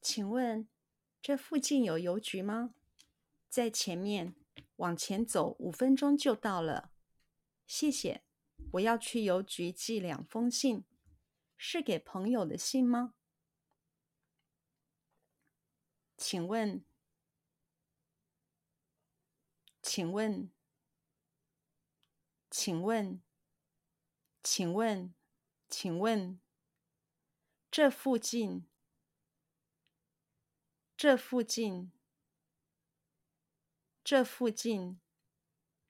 请问这附近有邮局吗？在前面，往前走五分钟就到了。谢谢，我要去邮局寄两封信，是给朋友的信吗？请问，请问，请问，请问，请问，这附近，这附近。这附近，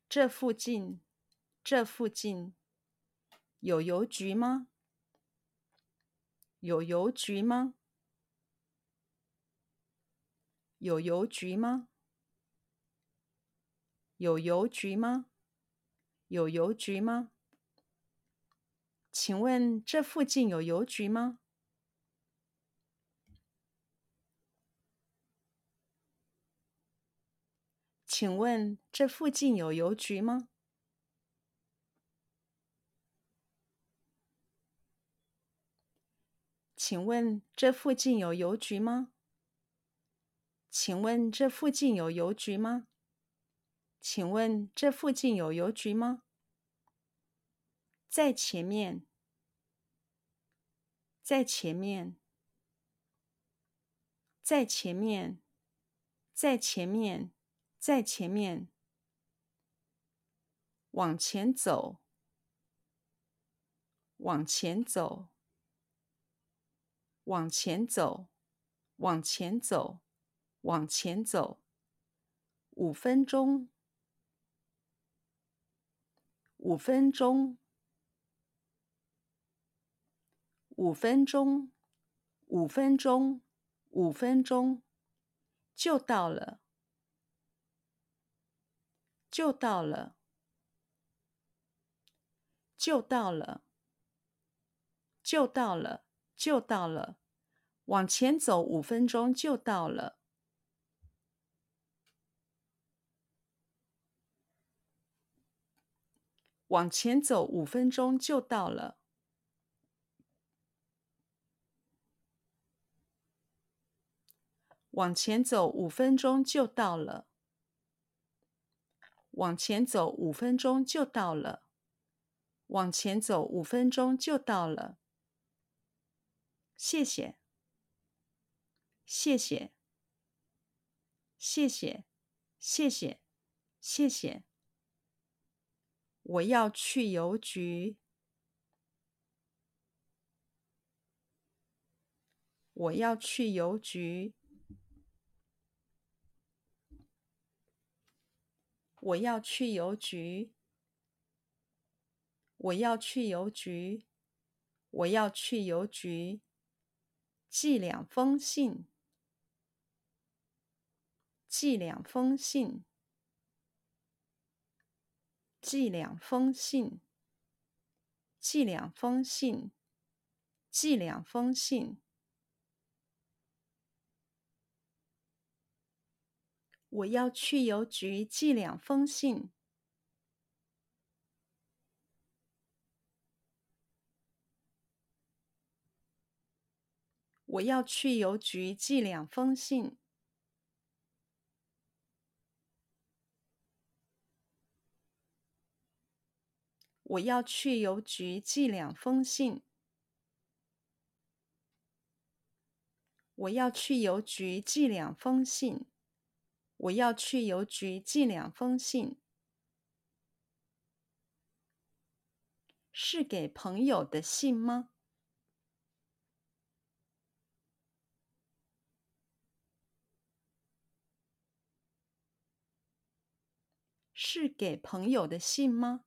这附近，这附近有邮局吗？有邮局吗？有邮局吗？有邮局吗？有邮局吗？请问这附近有邮局吗？请问这附近有邮局吗？请问这附近有邮局吗？请问这附近有邮局吗？请问这附近有邮局吗？在前面，在前面，在前面，在前面。在前面，往前走，往前走，往前走，往前走，往前走，五分钟，五分钟，五分钟，五分钟，五分钟，就到了。就到了，就到了，就到了，就到了。往前走五分钟就到了。往前走五分钟就到了。往前走五分钟就到了。往前走五分钟就到了。往前走五分钟就到了。谢谢，谢谢，谢谢，谢谢，谢谢。我要去邮局。我要去邮局。我要去邮局。我要去邮局。我要去邮局。寄两封信。寄两封信。寄两封信。寄两封信。寄两封信。我要去邮局寄两封信。我要去邮局寄两封信。我要去邮局寄两封信。我要去邮局寄两封信。我要去邮局寄两封信，是给朋友的信吗？是给朋友的信吗？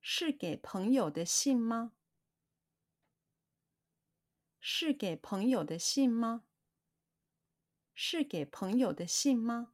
是给朋友的信吗？是给朋友的信吗？是给朋友的信吗？